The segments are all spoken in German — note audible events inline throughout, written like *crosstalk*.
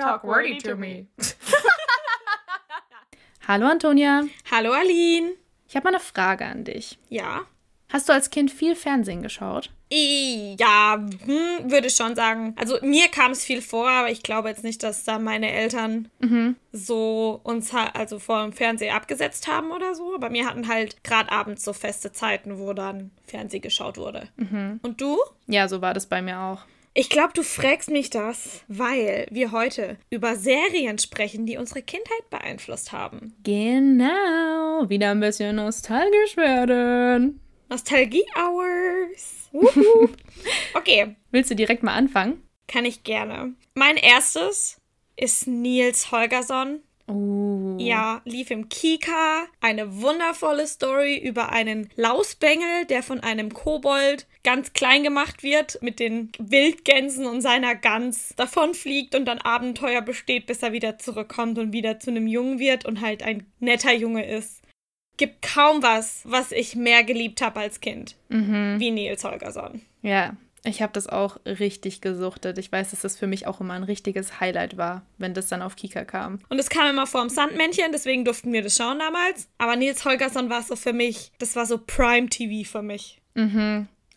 talk wordy to me. *laughs* Hallo Antonia, Hallo Aline. ich habe mal eine Frage an dich. Ja. Hast du als Kind viel Fernsehen geschaut? I- Ja, hm, würde ich schon sagen. Also mir kam es viel vor, aber ich glaube jetzt nicht, dass da meine Eltern so uns also vor dem Fernseher abgesetzt haben oder so. Aber mir hatten halt gerade abends so feste Zeiten, wo dann Fernsehen geschaut wurde. Und du? Ja, so war das bei mir auch. Ich glaube, du fragst mich das, weil wir heute über Serien sprechen, die unsere Kindheit beeinflusst haben. Genau, wieder ein bisschen nostalgisch werden. Nostalgie Hours. *laughs* Wuhu. okay, Willst du direkt mal anfangen? kann ich gerne. Mein erstes ist Nils Holgersson. Oh. Ja, lief im Kika. Eine wundervolle Story über einen Lausbengel, der von einem Kobold ganz klein gemacht wird, mit den Wildgänsen und seiner Gans davonfliegt und dann Abenteuer besteht, bis er wieder zurückkommt und wieder zu einem Jungen wird und halt ein netter Junge ist. Gibt kaum was, was ich mehr geliebt habe als Kind. Wie Nils Holgersson. Ja, ich habe das auch richtig gesuchtet. Ich weiß, dass das für mich auch immer ein richtiges Highlight war, wenn das dann auf Kika kam. Und es kam immer vor dem Sandmännchen, deswegen durften wir das schauen damals. Aber Nils Holgersson war so für mich, das war so Prime-TV für mich.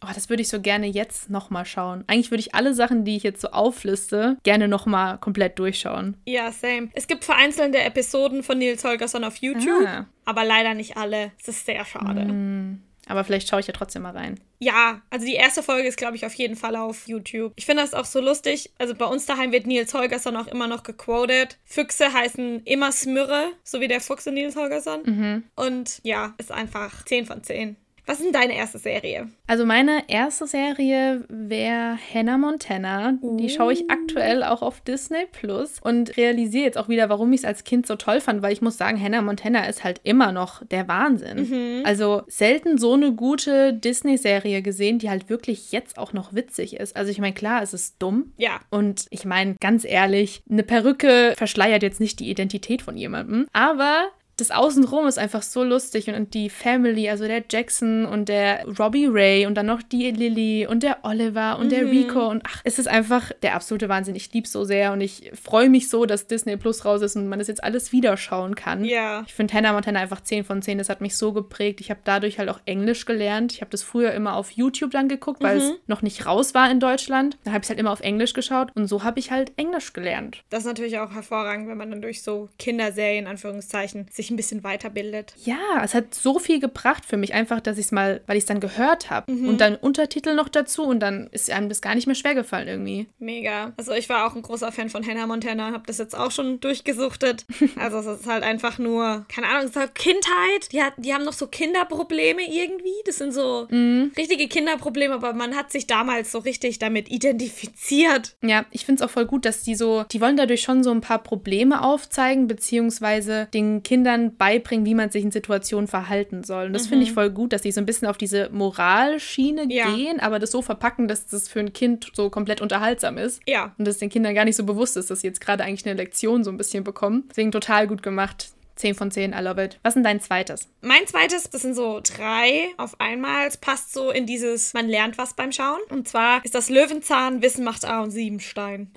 Oh, das würde ich so gerne jetzt nochmal schauen. Eigentlich würde ich alle Sachen, die ich jetzt so aufliste, gerne nochmal komplett durchschauen. Ja, same. Es gibt vereinzelte Episoden von Nils Holgersson auf YouTube, Ah. aber leider nicht alle. Es ist sehr schade. Aber vielleicht schaue ich ja trotzdem mal rein. Ja, also die erste Folge ist, glaube ich, auf jeden Fall auf YouTube. Ich finde das auch so lustig. Also bei uns daheim wird Nils Holgersson auch immer noch gequotet. Füchse heißen immer Smürre, so wie der Fuchs in Nils Holgersson. Und ja, ist einfach 10 von 10. Was ist denn deine erste Serie? Also meine erste Serie wäre Hannah Montana. Die schaue ich aktuell auch auf Disney Plus und realisiere jetzt auch wieder, warum ich es als Kind so toll fand, weil ich muss sagen, Hannah Montana ist halt immer noch der Wahnsinn. Also selten so eine gute Disney-Serie gesehen, die halt wirklich jetzt auch noch witzig ist. Also ich meine, klar, es ist dumm. Ja. Und ich meine, ganz ehrlich, eine Perücke verschleiert jetzt nicht die Identität von jemandem, aber das Außenrum ist einfach so lustig und die Family, also der Jackson und der Robbie Ray und dann noch die Lily und der Oliver und der Rico und ach, es ist einfach der absolute Wahnsinn. Ich liebe so sehr und ich freue mich so, dass Disney Plus raus ist und man das jetzt alles wieder schauen kann. Ja. Ich finde Hannah Montana einfach 10 von 10. Das hat mich so geprägt. Ich habe dadurch halt auch Englisch gelernt. Ich habe das früher immer auf YouTube dann geguckt, weil es noch nicht raus war in Deutschland. Da habe ich halt immer auf Englisch geschaut und so habe ich halt Englisch gelernt. Das ist natürlich auch hervorragend, wenn man dann durch so Kinderserien, Anführungszeichen, sich ein bisschen weiterbildet. Ja, es hat so viel gebracht für mich, einfach, dass ich es mal, weil ich es dann gehört habe und dann Untertitel noch dazu und dann ist einem das gar nicht mehr schwer gefallen irgendwie. Mega. Also ich war auch ein großer Fan von Hannah Montana, habe das jetzt auch schon durchgesuchtet. *laughs* Also es ist halt einfach nur, keine Ahnung, es ist halt Kindheit. Die, hat, die haben noch so Kinderprobleme irgendwie. Das sind so richtige Kinderprobleme, aber man hat sich damals so richtig damit identifiziert. Ja, ich finde es auch voll gut, dass die so, die wollen dadurch schon so ein paar Probleme aufzeigen, beziehungsweise den Kindern beibringen, wie man sich in Situationen verhalten soll. Und das finde ich voll gut, dass die so ein bisschen auf diese Moralschiene Ja. gehen, aber das so verpacken, dass das für ein Kind so komplett unterhaltsam ist. Ja. Und dass den Kindern gar nicht so bewusst ist, dass sie jetzt gerade eigentlich eine Lektion so ein bisschen bekommen. Deswegen total gut gemacht. 10 von 10, I love it. Was ist denn dein zweites? Mein zweites, das sind so drei auf einmal. Es passt so in dieses, man lernt was beim Schauen. Und zwar ist das Löwenzahn, Wissen macht A und Siebenstein.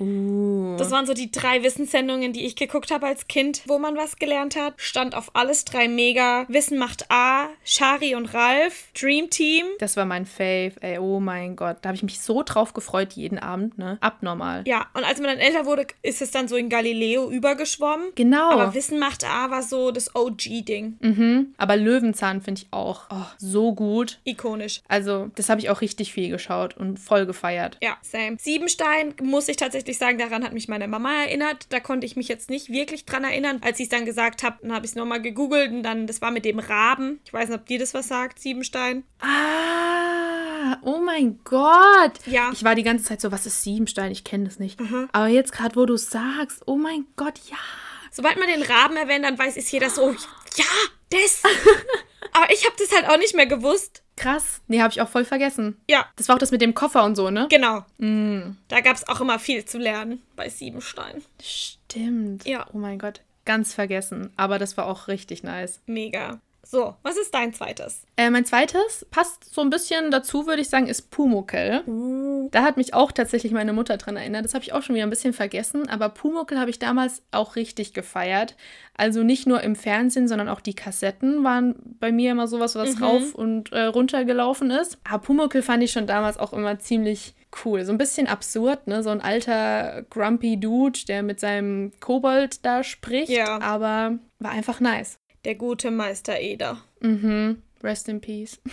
Das waren so die drei Wissenssendungen, die ich geguckt habe als Kind, wo man was gelernt hat. Stand auf alles drei mega. Wissen macht A, Shari und Ralf, Dream Team. Das war mein Fave. Ey, oh mein Gott. Da habe ich mich so drauf gefreut jeden Abend, ne? Abnormal. Ja, und als man dann älter wurde, ist es dann so in Galileo übergeschwommen. Genau. Aber Wissen macht A war so das OG-Ding. Mhm. Aber Löwenzahn finde ich auch oh, so gut. Ikonisch. Also, das habe ich auch richtig viel geschaut und voll gefeiert. Ja, same. Siebenstein, muss ich tatsächlich sagen, daran hat mich meine Mama erinnert. Da konnte ich mich jetzt nicht wirklich dran erinnern. Als ich es dann gesagt habe, dann habe ich es nochmal gegoogelt und dann, das war mit dem Raben. Ich weiß nicht, ob dir das was sagt, Siebenstein. Ah, oh mein Gott. Ja. Ich war die ganze Zeit so, was ist Siebenstein? Ich kenne das nicht. Aber jetzt gerade, wo du es sagst, oh mein Gott, ja. Sobald man den Raben erwähnt, dann weiß es jeder so, ja, das. *laughs* Aber ich habe das halt auch nicht mehr gewusst. Krass. Nee, habe ich auch voll vergessen. Ja, Das war auch das mit dem Koffer und so, ne? genau. Da gab es auch immer viel zu lernen bei Siebenstein. Stimmt. Ja. Oh mein Gott. Ganz vergessen. Aber das war auch richtig nice. Mega. So, was ist dein zweites? Äh, mein zweites passt so ein bisschen dazu, würde ich sagen, ist Pumuckel. Uh. Da hat mich auch tatsächlich meine Mutter dran erinnert. Das habe ich auch schon wieder ein bisschen vergessen. Aber Pumuckel habe ich damals auch richtig gefeiert. Also nicht nur im Fernsehen, sondern auch die Kassetten waren bei mir immer sowas, was Mhm. rauf und äh, runter gelaufen ist. Aber Pumuckel fand ich schon damals auch immer ziemlich cool. So ein bisschen absurd, ne? So ein alter grumpy Dude, der mit seinem Kobold da spricht. Ja. Aber war einfach nice. Der gute Meister Eder. Mhm. Rest in peace. *laughs*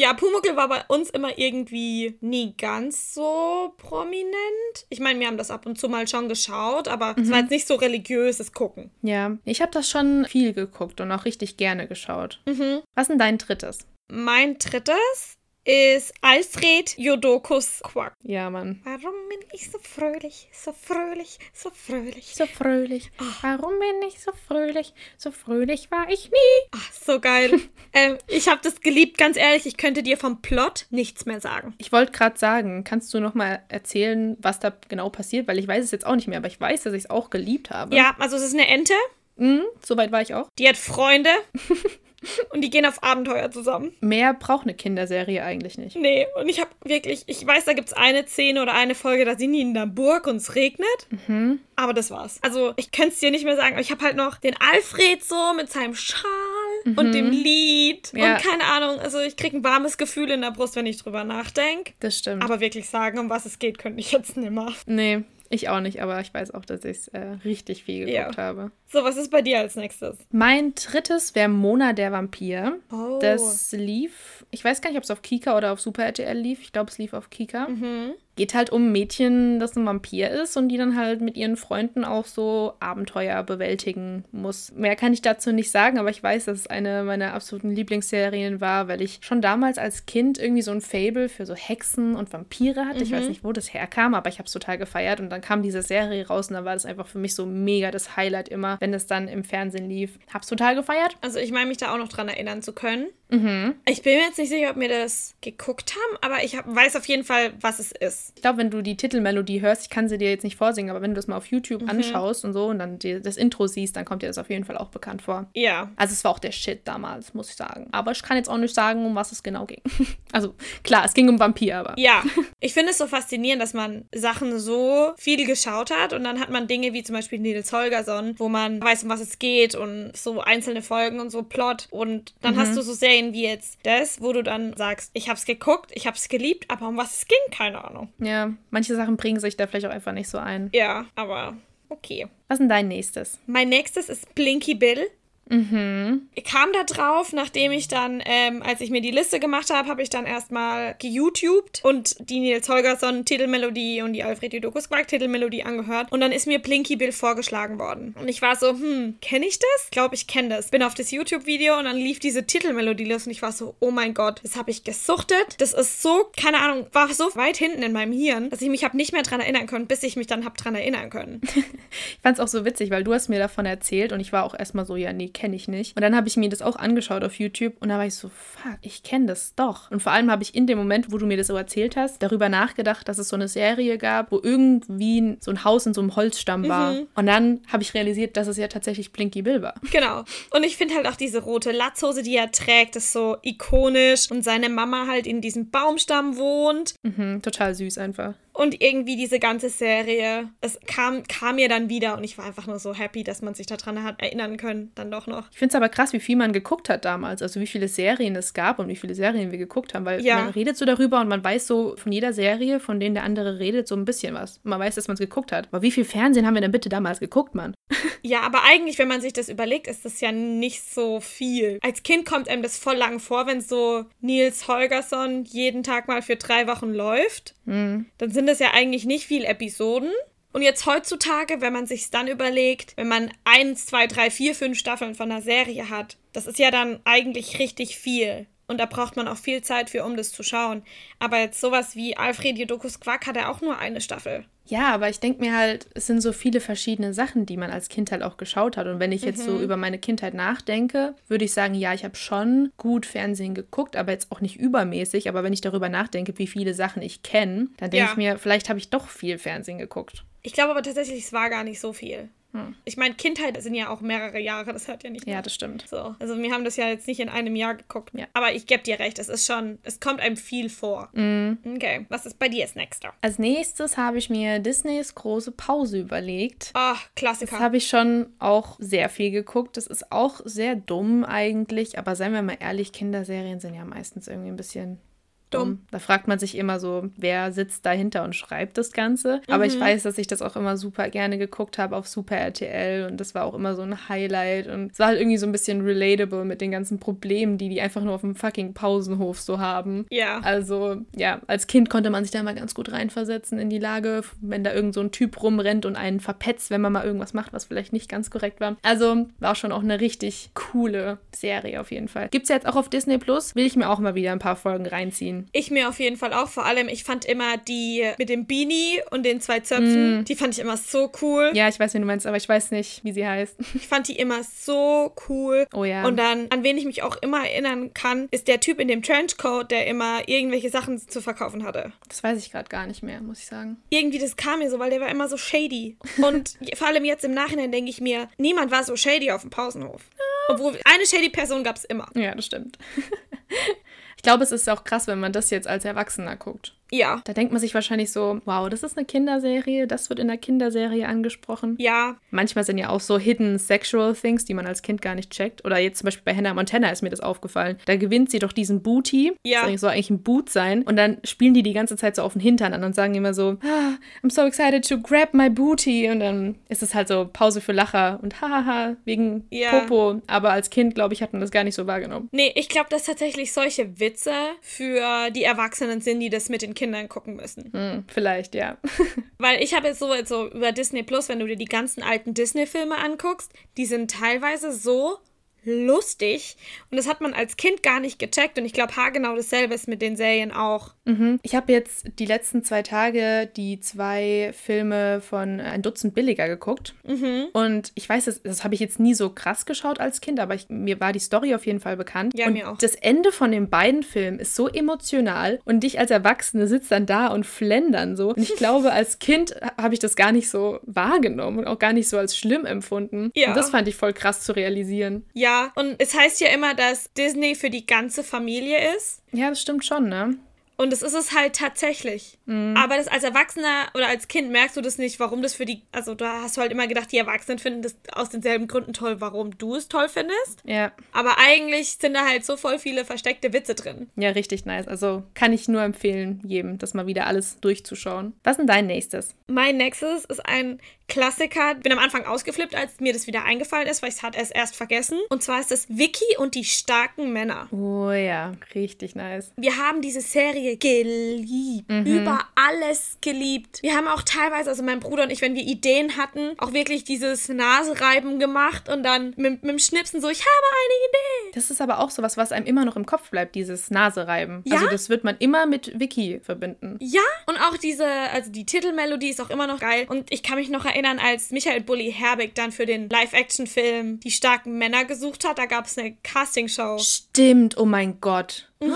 Ja, Pumuckl war bei uns immer irgendwie nie ganz so prominent. Ich meine, wir haben das ab und zu mal schon geschaut, aber es war jetzt nicht so religiöses Gucken. Ja, ich habe das schon viel geguckt und auch richtig gerne geschaut. Mhm. Was ist denn dein drittes? Mein drittes ist Alfred Jodokus Quack. Ja, Mann. Warum bin ich so fröhlich, so fröhlich, so fröhlich? So fröhlich. Warum bin ich so fröhlich? So fröhlich war ich nie. Ach, so geil. *laughs* ähm, ich habe das geliebt, ganz ehrlich. Ich könnte dir vom Plot nichts mehr sagen. Ich wollte gerade sagen, kannst du noch mal erzählen, was da genau passiert? Weil ich weiß es jetzt auch nicht mehr, aber ich weiß, dass ich es auch geliebt habe. Ja, also es ist eine Ente, Mhm, Soweit war ich auch. die hat Freunde *laughs* *laughs* und die gehen auf Abenteuer zusammen. Mehr braucht eine Kinderserie eigentlich nicht. Nee, und ich habe wirklich, ich weiß, da gibt es eine Szene oder eine Folge, da sind die in der Burg und es regnet. Mhm. Aber das war's. Also, ich könnte es dir nicht mehr sagen, aber ich habe halt noch den Alfred so mit seinem Schal und dem Lied. Ja. Und keine Ahnung, also ich kriege ein warmes Gefühl in der Brust, wenn ich drüber nachdenke. Das stimmt. Aber wirklich sagen, um was es geht, könnte ich jetzt nimmer. nee, ich auch nicht, aber ich weiß auch, dass ich es äh, richtig viel geguckt Ja. habe. So, was ist bei dir als nächstes? Mein drittes wäre Mona der Vampir. Oh. Das lief, ich weiß gar nicht, ob es auf Kika oder auf Super RTL lief. Ich glaube, es lief auf Kika. Mhm. Geht halt um ein Mädchen, das ein Vampir ist und die dann halt mit ihren Freunden auch so Abenteuer bewältigen muss. Mehr kann ich dazu nicht sagen, aber ich weiß, dass es eine meiner absoluten Lieblingsserien war, weil ich schon damals als Kind irgendwie so ein Fable für so Hexen und Vampire hatte. Ich weiß nicht, wo das herkam, aber ich habe es total gefeiert und dann kam diese Serie raus und dann war das einfach für mich so mega das Highlight immer, wenn es dann im Fernsehen lief. Hab's total gefeiert. Also, ich meine mich da auch noch dran erinnern zu können. Mhm. Ich bin mir jetzt nicht sicher, ob wir das geguckt haben, aber ich hab, weiß auf jeden Fall, was es ist. Ich glaube, wenn du die Titelmelodie hörst, ich kann sie dir jetzt nicht vorsingen, aber wenn du das mal auf YouTube Mhm. anschaust und so und dann die, das Intro siehst, dann kommt dir das auf jeden Fall auch bekannt vor. Ja. Also es war auch der Shit damals, muss ich sagen. Aber ich kann jetzt auch nicht sagen, um was es genau ging. *laughs* Also klar, es ging um Vampir, aber. Ja, *laughs* ich finde es so faszinierend, dass man Sachen so viel geschaut hat und dann hat man Dinge wie zum Beispiel Nils Holgersson, wo man weiß, um was es geht und so einzelne Folgen und so Plot und dann hast du so Serien wie jetzt das, wo du dann sagst, ich hab's geguckt, ich hab's geliebt, aber um was es ging, keine Ahnung. Ja, manche Sachen bringen sich da vielleicht auch einfach nicht so ein. Ja, aber okay. Was ist denn dein nächstes? Mein nächstes ist Blinky Bill. Mhm. Ich kam da drauf, nachdem ich dann, ähm, als ich mir die Liste gemacht habe, habe ich dann erstmal geYouTubed und die Nils Holgersson Titelmelodie und die Alfred Jodokus Quark Titelmelodie angehört. Und dann ist mir Blinky Bill vorgeschlagen worden. Und ich war so, hm, kenne ich das? Ich glaube, ich kenne das. Bin auf das YouTube-Video und dann lief diese Titelmelodie los und ich war so, oh mein Gott, das habe ich gesuchtet. Das ist so, keine Ahnung, war so weit hinten in meinem Hirn, dass ich mich habe nicht mehr dran erinnern können, bis ich mich dann habe dran erinnern können. *laughs* Ich fand es auch so witzig, weil du hast mir davon erzählt und ich war auch erstmal so, ja, nee, kenne ich nicht. Und dann habe ich mir das auch angeschaut auf YouTube und da war ich so, fuck, ich kenne das doch. Und vor allem habe ich in dem Moment, wo du mir das so erzählt hast, darüber nachgedacht, dass es so eine Serie gab, wo irgendwie so ein Haus in so einem Holzstamm war. Und dann habe ich realisiert, dass es ja tatsächlich Blinky Bill war. Genau. Und ich finde halt auch diese rote Latzhose, die er trägt, ist so ikonisch. Und seine Mama halt in diesem Baumstamm wohnt. Mhm, total süß einfach. Und irgendwie diese ganze Serie, es kam, kam mir dann wieder und ich war einfach nur so happy, dass man sich daran hat erinnern können, dann doch noch. Ich finde es aber krass, wie viel man geguckt hat damals. Also wie viele Serien es gab und wie viele Serien wir geguckt haben. Weil Ja. man redet so darüber und man weiß so von jeder Serie, von denen der andere redet, so ein bisschen was. Und man weiß, dass man es geguckt hat. Aber wie viel Fernsehen haben wir denn bitte damals geguckt, Mann? *laughs* Ja, aber eigentlich, wenn man sich das überlegt, ist das ja nicht so viel. Als Kind kommt einem das voll lang vor, wenn so Nils Holgersson jeden Tag mal für drei Wochen läuft. Dann sind das ja eigentlich nicht viel Episoden. Und jetzt heutzutage, wenn man sich dann überlegt, wenn man eins, zwei, drei, vier, fünf Staffeln von einer Serie hat, das ist ja dann eigentlich richtig viel. Und da braucht man auch viel Zeit für, um das zu schauen. Aber jetzt sowas wie Alfred Jodokus Quack hat er auch nur eine Staffel. Ja, aber ich denke mir halt, es sind so viele verschiedene Sachen, die man als Kind halt auch geschaut hat. Und wenn ich jetzt so über meine Kindheit nachdenke, würde ich sagen, ja, ich habe schon gut Fernsehen geguckt, aber jetzt auch nicht übermäßig. Aber wenn ich darüber nachdenke, wie viele Sachen ich kenne, dann denke Ja. ich mir, vielleicht habe ich doch viel Fernsehen geguckt. Ich glaube aber tatsächlich, es war gar nicht so viel. Ich meine, Kindheit sind ja auch mehrere Jahre, das hört ja nicht. Ja, nach. das stimmt. So, also wir haben das ja jetzt nicht in einem Jahr geguckt. Ja. Aber ich gebe dir recht, es ist schon, es kommt einem viel vor. Mhm. Okay, was ist bei dir als nächster? Als nächstes habe ich mir Disneys große Pause überlegt. Ah, Das Klassiker. habe ich schon auch sehr viel geguckt. Das ist auch sehr dumm eigentlich, aber seien wir mal ehrlich, Kinderserien sind ja meistens irgendwie ein bisschen dumm. Da fragt man sich immer so, wer sitzt dahinter und schreibt das Ganze. Aber ich weiß, dass ich das auch immer super gerne geguckt habe auf Super RTL und das war auch immer so ein Highlight und es war halt irgendwie so ein bisschen relatable mit den ganzen Problemen, die die einfach nur auf dem fucking Pausenhof so haben. ja. Also, ja, als Kind konnte man sich da mal ganz gut reinversetzen in die Lage, wenn da irgend so ein Typ rumrennt und einen verpetzt, wenn man mal irgendwas macht, was vielleicht nicht ganz korrekt war. Also, war schon auch eine richtig coole Serie auf jeden Fall. Gibt's ja jetzt auch auf Disney Plus, will ich mir auch mal wieder ein paar Folgen reinziehen. Ich mir auf jeden Fall auch. Vor allem, ich fand immer die mit dem Beanie und den zwei Zöpfen, die fand ich immer so cool. Ja, ich weiß, wie du meinst, aber ich weiß nicht, wie sie heißt. Ich fand die immer so cool. Oh ja. Und dann, an wen ich mich auch immer erinnern kann, ist der Typ in dem Trenchcoat, der immer irgendwelche Sachen zu verkaufen hatte. Das weiß ich gerade gar nicht mehr, muss ich sagen. Irgendwie, das kam mir so, weil der war immer so shady. Und vor allem jetzt im Nachhinein denke ich mir, niemand war so shady auf dem Pausenhof. Obwohl, eine shady Person gab es immer. Ja, das stimmt. *laughs* ich glaube, es ist auch krass, wenn man das jetzt als Erwachsener guckt. Ja. Da denkt man sich wahrscheinlich so, wow, das ist eine Kinderserie, das wird in der Kinderserie angesprochen. Ja, Manchmal sind ja auch so hidden sexual things, die man als Kind gar nicht checkt. Oder jetzt zum Beispiel bei Hannah Montana ist mir das aufgefallen. Da gewinnt sie doch diesen Booty. Ja. Das soll eigentlich ein Boot sein. Und dann spielen die die ganze Zeit so auf den Hintern an und sagen immer so, ah, I'm so excited to grab my booty. Und dann ist es halt so Pause für Lacher und hahaha, wegen Ja. Popo. Aber als Kind, glaube ich, hat man das gar nicht so wahrgenommen. Nee, ich glaube, dass tatsächlich solche Witze für die Erwachsenen sind, die das mit den Kindern gucken müssen. Hm, vielleicht, ja. *laughs* Weil ich habe jetzt so, so über Disney Plus, wenn du dir die ganzen alten Disney-Filme anguckst, die sind teilweise so lustig und das hat man als Kind gar nicht gecheckt und ich glaube, haargenau dasselbe ist mit den Serien auch. Mhm. Ich habe jetzt die letzten zwei Tage die zwei Filme von Ein Dutzend billiger geguckt. Mhm. Und ich weiß, das, das habe ich jetzt nie so krass geschaut als Kind, aber ich, mir war die Story auf jeden Fall bekannt. Ja, und mir auch. Das Ende von den beiden Filmen ist so emotional und ich als Erwachsene sitze dann da und flendern so. Und ich *laughs* glaube, als Kind habe ich das gar nicht so wahrgenommen und auch gar nicht so als schlimm empfunden. Ja. Und das fand ich voll krass zu realisieren. Ja, und es heißt ja immer, dass Disney für die ganze Familie ist. Ja, das stimmt schon, ne? Und das ist es halt tatsächlich. Aber das als Erwachsener oder als Kind merkst du das nicht, warum das für die. Also da hast du halt immer gedacht, die Erwachsenen finden das aus denselben Gründen toll, warum du es toll findest. Ja. Aber eigentlich sind da halt so voll viele versteckte Witze drin. Ja, richtig nice. Also kann ich nur empfehlen, jedem, das mal wieder alles durchzuschauen. Was ist denn dein nächstes? Mein nächstes ist ein Klassiker. Bin am Anfang ausgeflippt, als mir das wieder eingefallen ist, weil ich es hatte es erst vergessen. Und zwar ist es Vicky und die starken Männer. Oh ja, richtig nice. Wir haben diese Serie geliebt. Über alles geliebt. Wir haben auch teilweise, also mein Bruder und ich, wenn wir Ideen hatten, auch wirklich dieses Nasereiben gemacht und dann mit, mit dem Schnipsen so, ich habe eine Idee. Das ist aber auch sowas, was einem immer noch im Kopf bleibt, dieses Nasereiben. Ja? Also das wird man immer mit Vicky verbinden. Ja, und auch diese, also die Titelmelodie ist auch immer noch geil. Und ich kann mich noch erinnern, als Michael Bulli Herbig dann für den Live-Action-Film Die starken Männer gesucht hat, da gab es eine Castingshow. Stimmt, oh mein Gott. *gasps*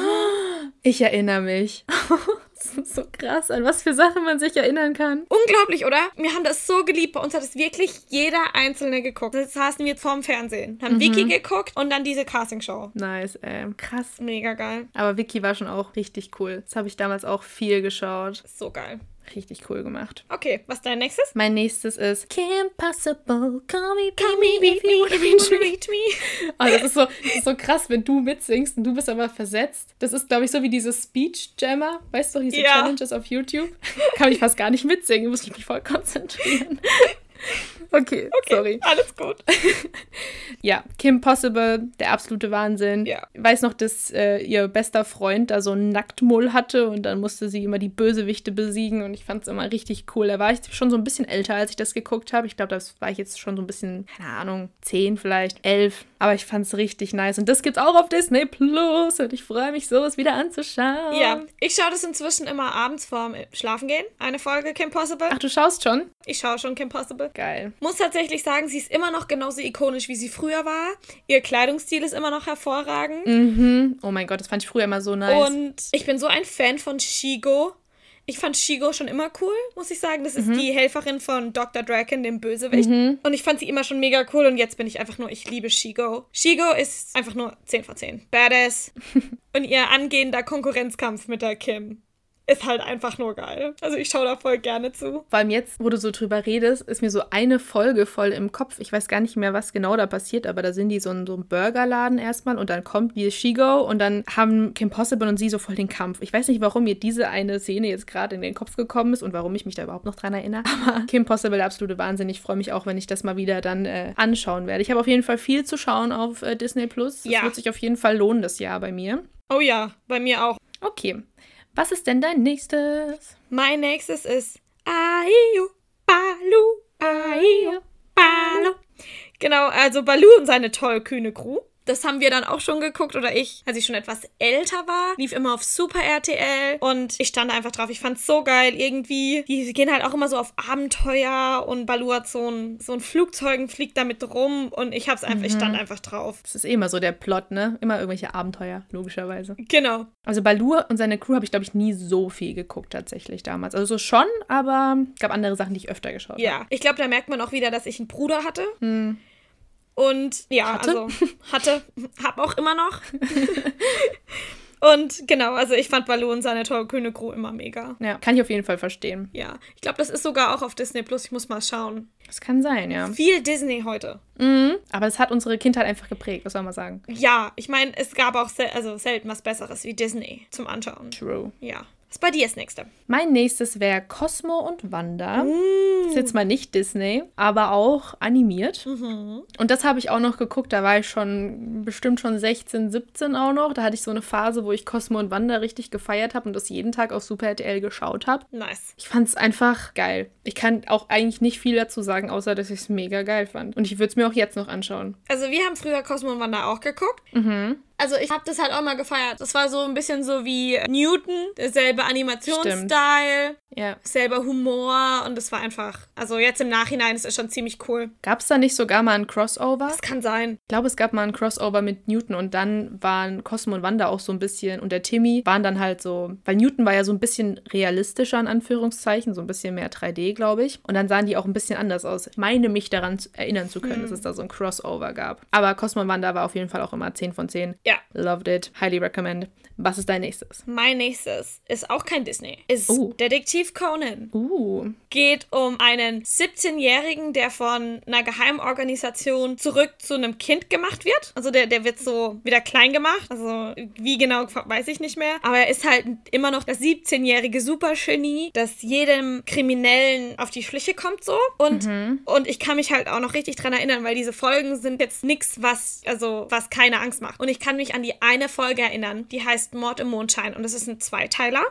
Ich erinnere mich. *laughs* Das ist so krass, an was für Sachen man sich erinnern kann. Unglaublich, oder? Wir haben das so geliebt. Bei uns hat es wirklich jeder Einzelne geguckt. Jetzt saßen wir vorm Fernsehen, haben Vicky geguckt und dann diese Castingshow. Nice, ähm, krass. Mega geil. Aber Vicky war schon auch richtig cool. Das habe ich damals auch viel geschaut. So geil. Richtig cool gemacht. Okay, was ist dein nächstes? Mein nächstes ist Kim Possible, call me, Come me, me, if you wanna meet me. *laughs* Oh, das, ist so, das ist so krass, wenn du mitsingst und du bist aber versetzt. Das ist, glaube ich, so wie diese Speech-Jammer. Weißt du, diese Ja. Challenges auf YouTube. *laughs* Kann ich fast gar nicht mitsingen, muss ich mich voll konzentrieren. *laughs* Okay, sorry. Alles gut. *laughs* Ja, Kim Possible, der absolute Wahnsinn. Ja. Ich weiß noch, dass äh, ihr bester Freund da so einen Nacktmull hatte und dann musste sie immer die Bösewichte besiegen und ich fand es immer richtig cool. Da war ich schon so ein bisschen älter, als ich das geguckt habe. Ich glaube, das war ich jetzt schon so ein bisschen, keine Ahnung, zehn vielleicht, elf. Aber ich fand es richtig nice und das gibt's auch auf Disney Plus und ich freue mich, sowas wieder anzuschauen. Ja, ich schaue das inzwischen immer abends vorm Schlafengehen. Eine Folge Kim Possible. Ach, du schaust schon? Ich schaue schon Kim Possible. Geil. Muss tatsächlich sagen, sie ist immer noch genauso ikonisch, wie sie früher war. Ihr Kleidungsstil ist immer noch hervorragend. Mhm. Oh mein Gott, das fand ich früher immer so nice. Und ich bin so ein Fan von Shigo. Ich fand Shigo schon immer cool, muss ich sagen. Das ist Mhm. die Helferin von Dr. Draken, dem Bösewicht. Und ich fand sie immer schon mega cool und jetzt bin ich einfach nur, ich liebe Shigo. Shigo ist einfach nur 10 von 10. Badass. *laughs* und ihr angehender Konkurrenzkampf mit der Kim ist halt einfach nur geil. Also ich schaue da voll gerne zu. Vor allem jetzt, wo du so drüber redest, ist mir so eine Folge voll im Kopf. Ich weiß gar nicht mehr, was genau da passiert, aber da sind die so in so einem Burgerladen erstmal und dann kommt die Shigo und dann haben Kim Possible und sie so voll den Kampf. Ich weiß nicht, warum mir diese eine Szene jetzt gerade in den Kopf gekommen ist und warum ich mich da überhaupt noch dran erinnere. Aber Kim Possible, der absolute Wahnsinn. Ich freue mich auch, wenn ich das mal wieder dann äh, anschauen werde. Ich habe auf jeden Fall viel zu schauen auf äh, Disney Plus. Es Ja. wird sich auf jeden Fall lohnen, das Jahr bei mir. Oh ja, bei mir auch. Okay. Was ist denn dein nächstes? Mein nächstes ist Aiu, Balu, Aiu, Balu. Genau, also Balu und seine tollkühne Crew. Das haben wir dann auch schon geguckt oder ich, als ich schon etwas älter war, lief immer auf Super RTL und ich stand einfach drauf. Ich fand's so geil irgendwie. Die gehen halt auch immer so auf Abenteuer und Balu hat so ein, so ein Flugzeug und fliegt damit rum und ich hab's einfach, ich stand einfach drauf. Das ist eh immer so der Plot, ne? Immer irgendwelche Abenteuer, logischerweise. Genau. Also Balur und seine Crew habe ich, glaube ich, nie so viel geguckt tatsächlich damals. Also so schon, aber es gab andere Sachen, die ich öfter geschaut habe. Ja, ich glaube, da merkt man auch wieder, dass ich einen Bruder hatte. Und ja, Hatte? also hatte, hab auch immer noch. *laughs* und genau, also ich fand Baloo und seine tollkühne Crew immer mega. Ja, kann ich auf jeden Fall verstehen. Ja, ich glaube, das ist sogar auch auf Disney Plus. Ich muss mal schauen. Das kann sein, ja. Viel Disney heute. Mhm. Aber es hat unsere Kindheit einfach geprägt, was soll man sagen. Ja, ich meine, es gab auch sel also selten was Besseres wie Disney zum Anschauen. True. Ja. Was bei dir das nächste? Mein nächstes wäre Cosmo und Wanda. Mm. Ist jetzt mal nicht Disney, aber auch animiert. Mhm. Und das habe ich auch noch geguckt. Da war ich schon bestimmt schon 16, 17 auch noch. Da hatte ich so eine Phase, wo ich Cosmo und Wanda richtig gefeiert habe und das jeden Tag auf Super RTL geschaut habe. Nice. Ich fand es einfach geil. Ich kann auch eigentlich nicht viel dazu sagen, außer dass ich es mega geil fand. Und ich würde es mir auch jetzt noch anschauen. Also wir haben früher Cosmo und Wanda auch geguckt. Also ich habe das halt auch mal gefeiert. Das war so ein bisschen so wie Newton, derselbe Animationsstil, Ja. selber Humor und es war einfach, also jetzt im Nachhinein ist es schon ziemlich cool. Gab es da nicht sogar mal ein Crossover? Das kann sein. Ich glaube, es gab mal ein Crossover mit Newton und dann waren Cosmo und Wanda auch so ein bisschen und der Timmy waren dann halt so, weil Newton war ja so ein bisschen realistischer in Anführungszeichen, so ein bisschen mehr 3D, glaube ich. Und dann sahen die auch ein bisschen anders aus. Ich meine mich daran erinnern zu können, dass es da so ein Crossover gab. Aber Cosmo und Wanda war auf jeden Fall auch immer 10 von 10. Ja. Loved it. Highly recommend. Was ist dein nächstes? Mein nächstes ist auch kein Disney. Ist Oh. Detektiv Conan. Uh. Geht um einen 17-Jährigen, der von einer Geheimorganisation zurück zu einem Kind gemacht wird. Also der, der wird so wieder klein gemacht. Also wie genau weiß ich nicht mehr. Aber er ist halt immer noch das 17-jährige Supergenie, das jedem Kriminellen auf die Schliche kommt so. Und, und ich kann mich halt auch noch richtig dran erinnern, weil diese Folgen sind jetzt nichts, was, also, was keine Angst macht. Und ich kann mich an die eine Folge erinnern, die heißt Mord im Mondschein. Und das ist ein Zweiteiler.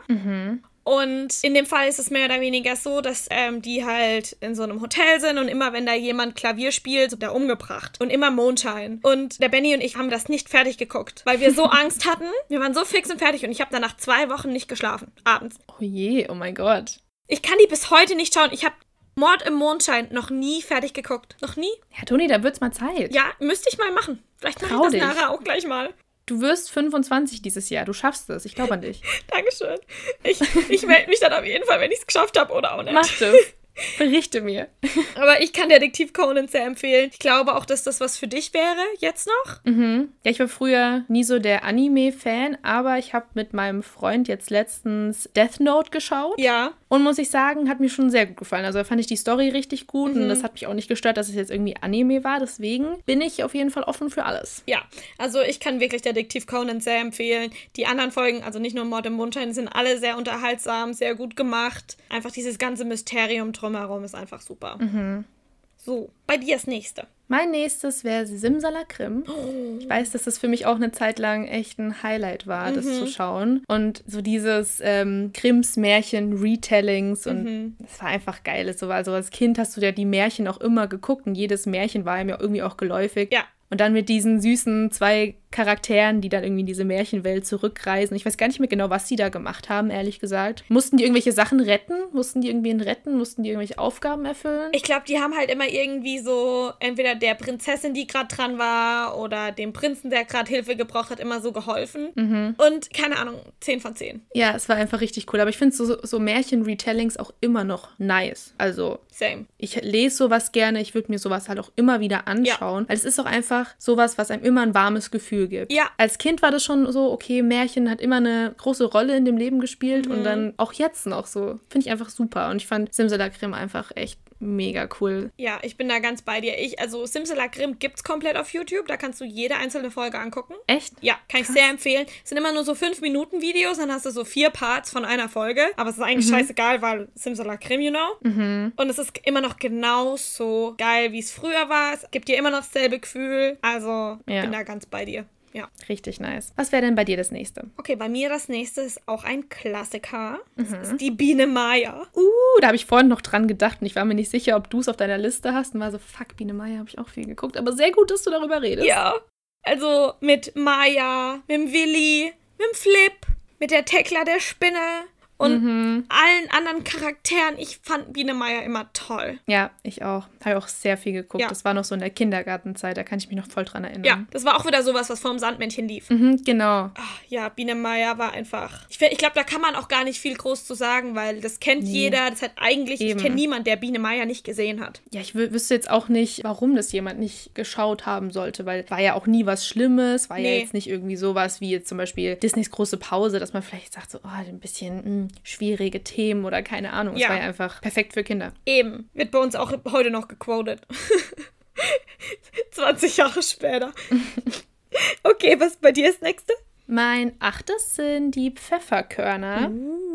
Und in dem Fall ist es mehr oder weniger so, dass ähm, die halt in so einem Hotel sind und immer, wenn da jemand Klavier spielt, wird er umgebracht. Und immer Mondschein. Und der Benny und ich haben das nicht fertig geguckt, weil wir so *laughs* Angst hatten. Wir waren so fix und fertig und ich habe danach zwei Wochen nicht geschlafen. Abends. Oh je, oh mein Gott. Ich kann die bis heute nicht schauen. Ich habe Mord im Mondschein noch nie fertig geguckt. Noch nie? Ja, Toni, da wird's mal Zeit. Ja, müsste ich mal machen. Vielleicht mache ich das dich. nachher auch gleich mal. Du wirst 25 dieses Jahr. Du schaffst es. Ich glaube an dich. *laughs* Dankeschön. Ich, ich melde mich dann auf jeden Fall, wenn ich es geschafft habe oder auch nicht. Mach das. *laughs* Berichte mir. Aber ich kann Detektiv Conan sehr empfehlen. Ich glaube auch, dass das was für dich wäre, jetzt noch. Mhm. Ja, ich war früher nie so der Anime-Fan, aber ich habe mit meinem Freund jetzt letztens Death Note geschaut. Ja. Und muss ich sagen, hat mir schon sehr gut gefallen. Also da fand ich die Story richtig gut Mhm. und das hat mich auch nicht gestört, dass es jetzt irgendwie Anime war. Deswegen bin ich auf jeden Fall offen für alles. Ja, also ich kann wirklich Detektiv Conan sehr empfehlen. Die anderen Folgen, also nicht nur Mord im Mondschein, sind alle sehr unterhaltsam, sehr gut gemacht. Einfach dieses ganze Mysterium drumherum ist einfach super. So, bei dir das nächste. Mein nächstes wäre Simsalakrim. Ich weiß, dass das für mich auch eine Zeit lang echt ein Highlight war, das zu schauen. Und so dieses ähm, Grimms Märchen, Retellings und das war einfach geil. So, also als Kind hast du ja die Märchen auch immer geguckt und jedes Märchen war mir irgendwie auch geläufig. Ja. Und dann mit diesen süßen zwei Charakteren, die dann irgendwie in diese Märchenwelt zurückreisen. Ich weiß gar nicht mehr genau, was sie da gemacht haben, ehrlich gesagt. Mussten die irgendwelche Sachen retten? Mussten die irgendwen retten? Mussten die irgendwelche Aufgaben erfüllen? Ich glaube, die haben halt immer irgendwie so entweder der Prinzessin, die gerade dran war, oder dem Prinzen, der gerade Hilfe gebraucht hat, immer so geholfen. Mhm. Und keine Ahnung, 10 von 10. Ja, es war einfach richtig cool. Aber ich finde so, so Märchen-Retellings auch immer noch nice. Also, Same. ich lese sowas gerne. Ich würde mir sowas halt auch immer wieder anschauen. Weil es ist auch einfach sowas, was einem immer ein warmes Gefühl gibt. Ja. Als Kind war das schon so, okay, Märchen hat immer eine große Rolle in dem Leben gespielt. Und dann auch jetzt noch so. Finde ich einfach super. Und ich fand Simsalakrim einfach echt mega cool. Ja, ich bin da ganz bei dir. Ich, also Simsalakrim gibt's komplett auf YouTube. Da kannst du jede einzelne Folge angucken. Echt? Ja, kann ich sehr empfehlen. Es sind immer nur so 5 Minuten Videos, dann hast du so vier Parts von einer Folge. Aber es ist eigentlich Mhm. scheißegal, weil Simsalakrim, you know. Und es ist immer noch genauso geil, wie es früher war. Es gibt dir immer noch dasselbe Gefühl. Also Ja. bin da ganz bei dir. Ja. Richtig nice. Was wäre denn bei dir das nächste? Okay, bei mir das nächste ist auch ein Klassiker. Das Mhm. ist die Biene Maya. Uh, da habe ich vorhin noch dran gedacht und ich war mir nicht sicher, ob du es auf deiner Liste hast und war so, fuck, Biene Meier habe ich auch viel geguckt. Aber sehr gut, dass du darüber redest. Ja. Also mit Maya, mit dem Willi, mit dem Flip, mit der Tekla der Spinne und Mhm. allen anderen Charakteren. Ich fand Biene Maya immer toll. Ja, ich auch. Habe auch sehr viel geguckt. Ja. Das war noch so in der Kindergartenzeit, da kann ich mich noch voll dran erinnern. Ja, das war auch wieder sowas, was vorm Sandmännchen lief. Mhm, genau. Ach, ja, Biene Maya war einfach. Ich, ich glaube, da kann man auch gar nicht viel groß zu sagen, weil das kennt jeder. Das hat eigentlich, Eben. ich kenne niemanden, der Biene Maya nicht gesehen hat. Ja, ich wü- wüsste jetzt auch nicht, warum das jemand nicht geschaut haben sollte, weil war ja auch nie was Schlimmes, war ja Nee. jetzt nicht irgendwie sowas wie jetzt zum Beispiel Disneys große Pause, dass man vielleicht sagt so, oh, ein bisschen mh, schwierige Themen oder keine Ahnung. Es Ja. war ja einfach perfekt für Kinder. Eben. Wird bei uns auch heute noch gequotet. *laughs* 20 Jahre später. *laughs* okay, was bei dir ist nächste? Mein achtes sind die Pfefferkörner.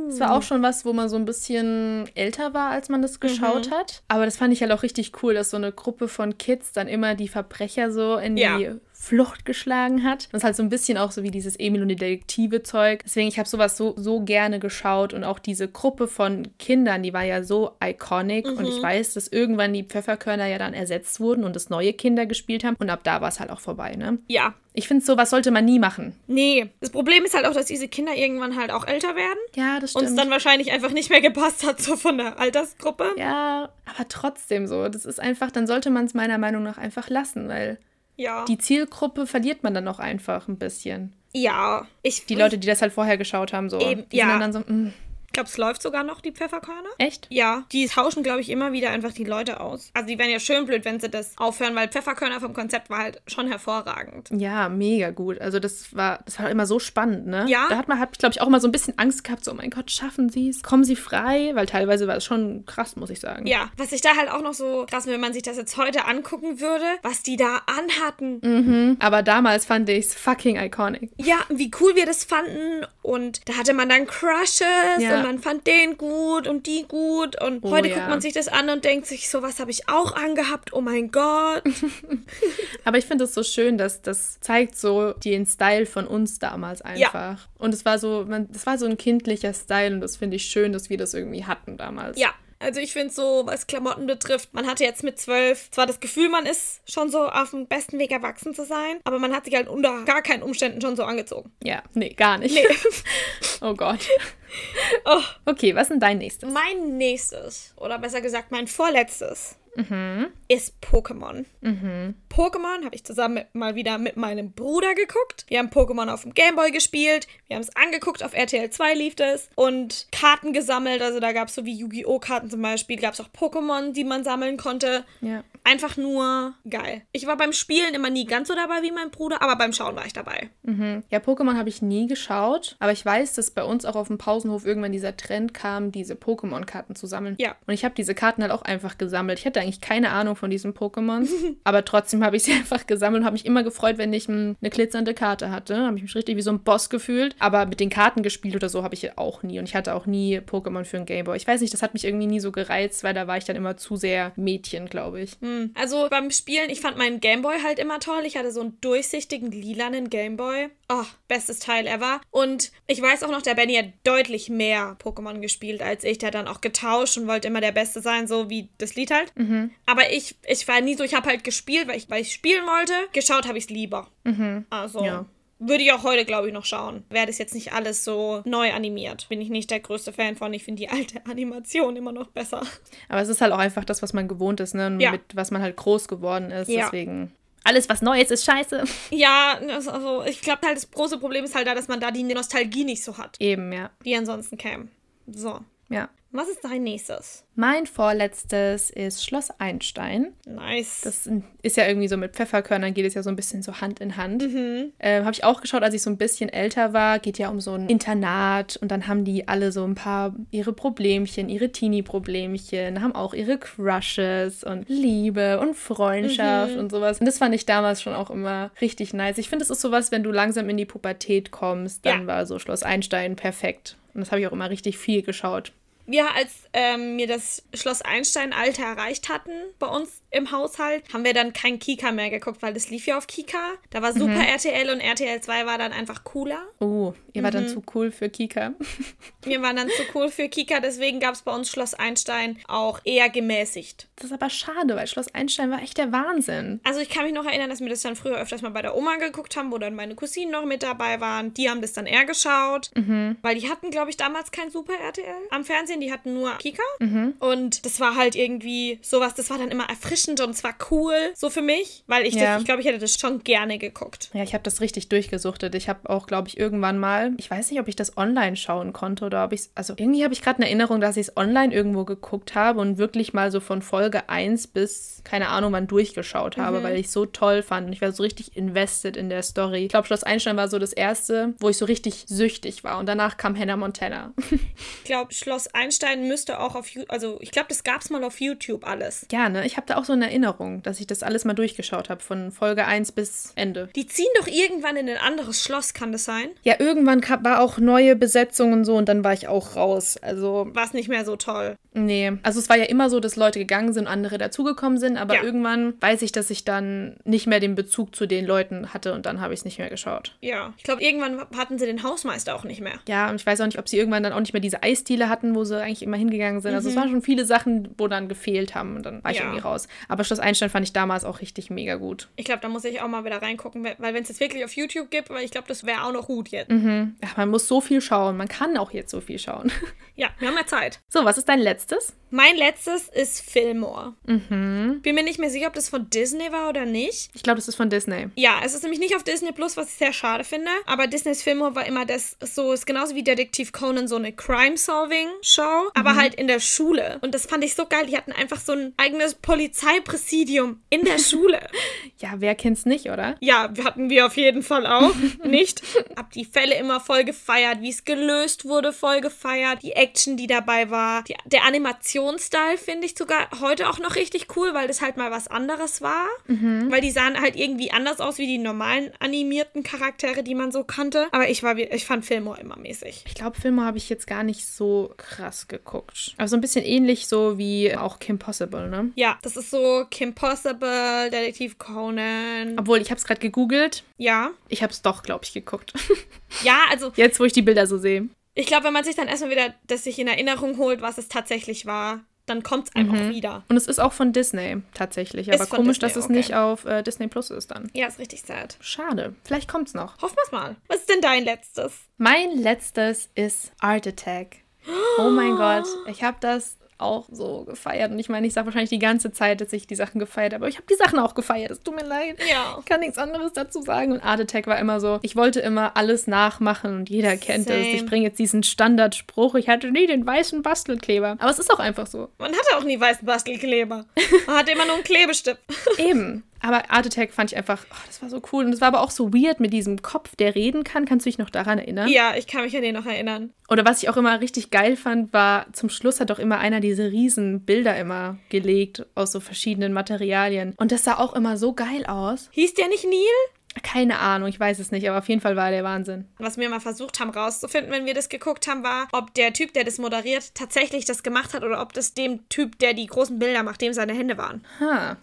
Das war auch schon was, wo man so ein bisschen älter war, als man das geschaut hat. Aber das fand ich halt auch richtig cool, dass so eine Gruppe von Kids dann immer die Verbrecher so in Ja. die Flucht geschlagen hat. Das ist halt so ein bisschen auch so wie dieses Emil und die Detektive-Zeug. Deswegen, ich habe sowas so, so gerne geschaut und auch diese Gruppe von Kindern, die war ja so iconic. Und ich weiß, dass irgendwann die Pfefferkörner ja dann ersetzt wurden und es neue Kinder gespielt haben. Und ab da war es halt auch vorbei, ne? Ja. Ich finde, sowas sollte man nie machen. Nee. Das Problem ist halt auch, dass diese Kinder irgendwann halt auch älter werden. Ja, das Und es stimmt. dann wahrscheinlich einfach nicht mehr gepasst hat, so von der Altersgruppe. Ja, aber trotzdem so. Das ist einfach, dann sollte man es meiner Meinung nach einfach lassen, weil Ja. die Zielgruppe verliert man dann auch einfach ein bisschen. ja. Ich, Die Leute, die das halt vorher geschaut haben, so. Eben, die ja. sind dann so, mm, Ich glaube, es läuft sogar noch, die Pfefferkörner. echt? Ja, die tauschen, glaube ich, immer wieder einfach die Leute aus. Also die wären ja schön blöd, wenn sie das aufhören, weil Pfefferkörner vom Konzept war halt schon hervorragend. Ja, mega gut. Also das war, das war immer so spannend, ne? Ja. Da hat man, hat, glaube ich, auch immer so ein bisschen Angst gehabt, so, oh mein Gott, schaffen sie es? Kommen sie frei? Weil teilweise war es schon krass, muss ich sagen. Ja, was ich da halt auch noch so krass, wenn man sich das jetzt heute angucken würde, was die da anhatten. Mhm. Aber damals fand ich es fucking iconic. Ja, wie cool wir das fanden. Und da hatte man dann Crushes Ja. und man fand den gut und die gut. Und Oh, heute ja. guckt man sich das an und denkt sich, so was habe ich auch angehabt. Oh mein Gott. *laughs* Aber ich finde es so schön, dass das zeigt so den Style von uns damals einfach. Und es war so, man, das war so ein kindlicher Style und das finde ich schön, dass wir das irgendwie hatten damals. Ja. Also ich finde so, was Klamotten betrifft, man hatte jetzt mit zwölf zwar das Gefühl, man ist schon so auf dem besten Weg erwachsen zu sein, aber man hat sich halt unter gar keinen Umständen schon so angezogen. Ja, nee, gar nicht. *laughs* oh Gott. Oh. Okay, was ist denn dein nächstes? Mein nächstes, oder besser gesagt mein vorletztes, ist Pokémon. Pokémon habe ich zusammen mit, mal wieder mit meinem Bruder geguckt. Wir haben Pokémon auf dem Gameboy gespielt. Wir haben es angeguckt, auf RTL 2 lief das. Und Karten gesammelt. Also da gab es so wie Yu-Gi-Oh! Karten zum Beispiel. Gab es auch Pokémon, die man sammeln konnte. Ja. Einfach nur geil. Ich war beim Spielen immer nie ganz so dabei wie mein Bruder, aber beim Schauen war ich dabei. Mhm. Ja, Pokémon habe ich nie geschaut, aber ich weiß, dass bei uns auch auf dem Pausenhof irgendwann dieser Trend kam, diese Pokémon-Karten zu sammeln. Ja. Und ich habe diese Karten halt auch einfach gesammelt. Ich hatte eigentlich keine Ahnung von diesen Pokémons, *laughs* aber trotzdem habe ich sie *laughs* einfach gesammelt und habe mich immer gefreut, wenn ich eine glitzernde Karte hatte. Habe ich mich richtig wie so ein Boss gefühlt. Aber mit den Karten gespielt oder so habe ich auch nie. Und ich hatte auch nie Pokémon für einen Gameboy. Ich weiß nicht, das hat mich irgendwie nie so gereizt, weil da war ich dann immer zu sehr Mädchen, glaube ich. Hm. Hm. Also beim Spielen, ich fand meinen Gameboy halt immer toll. Ich hatte so einen durchsichtigen lilanen Gameboy. Oh, bestes Teil ever. Und ich weiß auch noch, der Benny hat deutlich mehr Pokémon gespielt als ich. Der hat dann auch getauscht und wollte immer der Beste sein, so wie das Lied halt. Mhm. Aber ich, ich war nie so, ich habe halt gespielt, weil ich, weil ich spielen wollte. Geschaut habe ich es lieber. Mhm. Also. Ja. Würde ich auch heute, glaube ich, noch schauen. Wäre das jetzt nicht alles so neu animiert. Bin ich nicht der größte Fan von. Ich finde die *laughs* alte Animation immer noch besser. Aber es ist halt auch einfach das, was man gewohnt ist, ne? Ja. Mit was man halt groß geworden ist. Ja. Deswegen. Alles, was Neues ist, scheiße. *laughs* Ja, also also ich glaube halt, das große Problem ist halt da, dass man da die Nostalgie nicht so hat, Eben, ja. die ansonsten käme. So. Ja. Was ist dein nächstes? Mein vorletztes ist Schloss Einstein. Nice. Das ist ja irgendwie so mit Pfefferkörnern, geht es ja so ein bisschen so Hand in Hand. Mhm. Ähm, habe ich auch geschaut, als ich so ein bisschen älter war. Geht ja um so ein Internat und dann haben die alle so ein paar ihre Problemchen, ihre Teenie-Problemchen, haben auch ihre Crushes und Liebe und Freundschaft Mhm. und sowas. Und das fand ich damals schon auch immer richtig nice. Ich finde, es ist sowas, wenn du langsam in die Pubertät kommst, dann Ja. war so Schloss Einstein perfekt. Und das habe ich auch immer richtig viel geschaut. Ja, als ähm, wir das Schloss Einstein-Alter erreicht hatten bei uns im Haushalt, haben wir dann kein Kika mehr geguckt, weil das lief ja auf Kika. Da war Super RTL und RTL 2 war dann einfach cooler. Oh, ihr wart Mhm. dann zu cool für Kika. *laughs* Wir waren dann zu cool für Kika, deswegen gab es bei uns Schloss Einstein auch eher gemäßigt. Das ist aber schade, weil Schloss Einstein war echt der Wahnsinn. Also ich kann mich noch erinnern, dass wir das dann früher öfters mal bei der Oma geguckt haben, wo dann meine Cousinen noch mit dabei waren. Die haben das dann eher geschaut, weil die hatten, glaube ich, damals kein Super RTL am Fernsehen. Die hatten nur Kika. Und das war halt irgendwie sowas, das war dann immer erfrischend und es war cool, so für mich, weil ich, Ja. das, ich glaube, ich hätte das schon gerne geguckt. Ja, ich habe das richtig durchgesuchtet. Ich habe auch, glaube ich, irgendwann mal, ich weiß nicht, ob ich das online schauen konnte oder ob ich es, also irgendwie habe ich gerade eine Erinnerung, dass ich es online irgendwo geguckt habe und wirklich mal so von Folge 1 bis, keine Ahnung wann, durchgeschaut habe, weil ich es so toll fand und ich war so richtig invested in der Story. Ich glaube, Schloss Einstein war so das erste, wo ich so richtig süchtig war und danach kam Hannah Montana. Ich glaube, Schloss Einstein müsste auch auf YouTube, also ich glaube, das gab es mal auf YouTube alles. ja, ne, ich habe da auch so eine Erinnerung, dass ich das alles mal durchgeschaut habe, von Folge 1 bis Ende. Die ziehen doch irgendwann in ein anderes Schloss, kann das sein? Ja, irgendwann kam, war auch neue Besetzung und so und dann war ich auch raus. Also War es nicht mehr so toll. Nee, also es war ja immer so, dass Leute gegangen sind und andere dazugekommen sind, aber Ja. irgendwann weiß ich, dass ich dann nicht mehr den Bezug zu den Leuten hatte und dann habe ich es nicht mehr geschaut. Ja. Ich glaube, irgendwann hatten sie den Hausmeister auch nicht mehr. Ja, und ich weiß auch nicht, ob sie irgendwann dann auch nicht mehr diese Eisdiele hatten, wo sie eigentlich immer hingegangen sind. Also es waren schon viele Sachen, wo dann gefehlt haben und dann war ich Mhm. Ja. irgendwie raus. Aber Schloss Einstein fand ich damals auch richtig mega gut. Ich glaube, da muss ich auch mal wieder reingucken, weil wenn es jetzt wirklich auf YouTube gibt, weil ich glaube, das wäre auch noch gut jetzt. Mhm. Ja, man muss so viel schauen. Man kann auch jetzt so viel schauen. *laughs* Ja, wir haben ja Zeit. So, was ist dein letztes? Mein letztes ist Fillmore. Mhm. Bin mir nicht mehr sicher, ob das von Disney war oder nicht. Ich glaube, das ist von Disney. Ja, es ist nämlich nicht auf Disney Plus, was ich sehr schade finde. Aber Disneys Fillmore war immer das so, ist genauso wie Detektiv Conan so eine Crime-Solving-Show, aber halt in der Schule. Und das fand ich so geil. Die hatten einfach so ein eigenes Polizeipräsidium in der Schule. *laughs* Ja, wer kennt's nicht, oder? Ja, hatten wir auf jeden Fall auch. Nicht? Hab die Fälle immer voll gefeiert, wie es gelöst wurde, voll gefeiert. Die Action, die dabei war. Die, der Animationsstyle finde ich sogar heute auch noch richtig cool, weil das halt mal was anderes war. Weil die sahen halt irgendwie anders aus wie die normalen animierten Charaktere, die man so kannte. Aber ich war, ich fand Fillmore immer mäßig. Ich glaube, Filme habe ich jetzt gar nicht so krass geguckt. Aber so ein bisschen ähnlich so wie auch Kim Possible, ne? Ja, das ist so Kim Possible, Detektiv Conan. Obwohl, ich habe es gerade gegoogelt. Ja. Ich habe es doch, glaube ich, geguckt. *laughs* Ja, also Jetzt, wo ich die Bilder so sehe. Ich glaube, wenn man sich dann erstmal wieder das sich in Erinnerung holt, was es tatsächlich war, dann kommt es einfach wieder. Und es ist auch von Disney tatsächlich. Ist Aber komisch, Disney, dass es okay. nicht auf äh, Disney Plus ist dann. Ja, ist richtig sad. Schade. Vielleicht kommt's noch. Hoffen wir's mal. Was ist denn dein letztes? Mein letztes ist Art Attack. Oh mein *gasps* Gott. Ich habe das auch so gefeiert. Und ich meine, ich sage wahrscheinlich die ganze Zeit, dass ich die Sachen gefeiert habe. Aber ich habe die Sachen auch gefeiert. Es tut mir leid. Ja. Ich kann nichts anderes dazu sagen. Und Art Attack war immer so, ich wollte immer alles nachmachen und jeder kennt Same. es. Ich bringe jetzt diesen Standardspruch, ich hatte nie den weißen Bastelkleber. Aber es ist auch einfach so. Man hatte auch nie weißen Bastelkleber. Man hatte immer nur einen Klebestift. Eben. Aber Art Attack fand ich einfach, oh, das war so cool. Und es war aber auch so weird mit diesem Kopf, der reden kann. Kannst du dich noch daran erinnern? ja, ich kann mich an den noch erinnern. Oder was ich auch immer richtig geil fand, war, zum Schluss hat doch immer einer diese riesen Bilder immer gelegt aus so verschiedenen Materialien. Und das sah auch immer so geil aus. Hieß der nicht Neil? Keine Ahnung, ich weiß es nicht, aber auf jeden Fall war der Wahnsinn. Was wir mal versucht haben rauszufinden, wenn wir das geguckt haben, war, ob der Typ, der das moderiert, tatsächlich das gemacht hat oder ob das dem Typ, der die großen Bilder macht, dem seine Hände waren. Ha.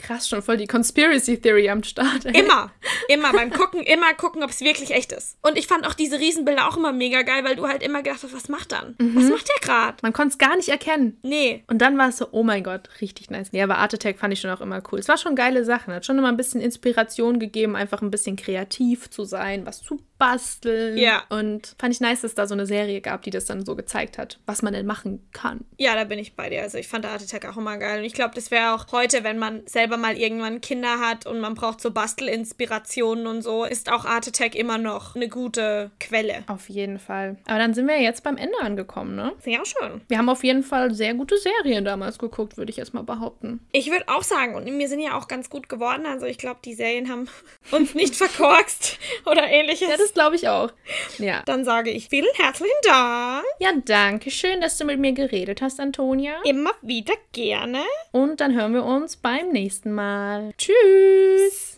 Krass, schon voll die Conspiracy Theory am Start. Ey. Immer, immer beim Gucken, immer gucken, ob es wirklich echt ist. Und ich fand auch diese Riesenbilder auch immer mega geil, weil du halt immer gedacht hast, was macht dann? Was macht der gerade? Man konnte es gar nicht erkennen. Nee. Und dann war es so, oh mein Gott, richtig nice. Ja, aber Art Attack fand ich schon auch immer cool. Es war schon geile Sachen. Hat schon immer ein bisschen Inspiration gegeben, einfach ein bisschen kreativ zu sein, was zu basteln. Ja. Und fand ich nice, dass es da so eine Serie gab, die das dann so gezeigt hat, was man denn machen kann. Ja, da bin ich bei dir. Also ich fand Art Attack auch immer geil. Und ich glaube, das wäre auch heute, wenn man selber mal irgendwann Kinder hat und man braucht so Bastelinspirationen und so, ist auch Art Attack immer noch eine gute Quelle. Auf jeden Fall. Aber dann sind wir jetzt beim Ende angekommen, ne? Sehr schön. Wir haben auf jeden Fall sehr gute Serien damals geguckt, würde ich erst mal behaupten. Ich würde auch sagen, und wir sind ja auch ganz gut geworden. Also ich glaube, die Serien haben *laughs* uns nicht verkorkst oder ähnliches. Ja, das glaube ich auch. Ja. Dann sage ich vielen herzlichen Dank. Ja, danke schön, dass du mit mir geredet hast, Antonia. Immer wieder gerne. Und dann hören wir uns beim nächsten Mal. Tschüss.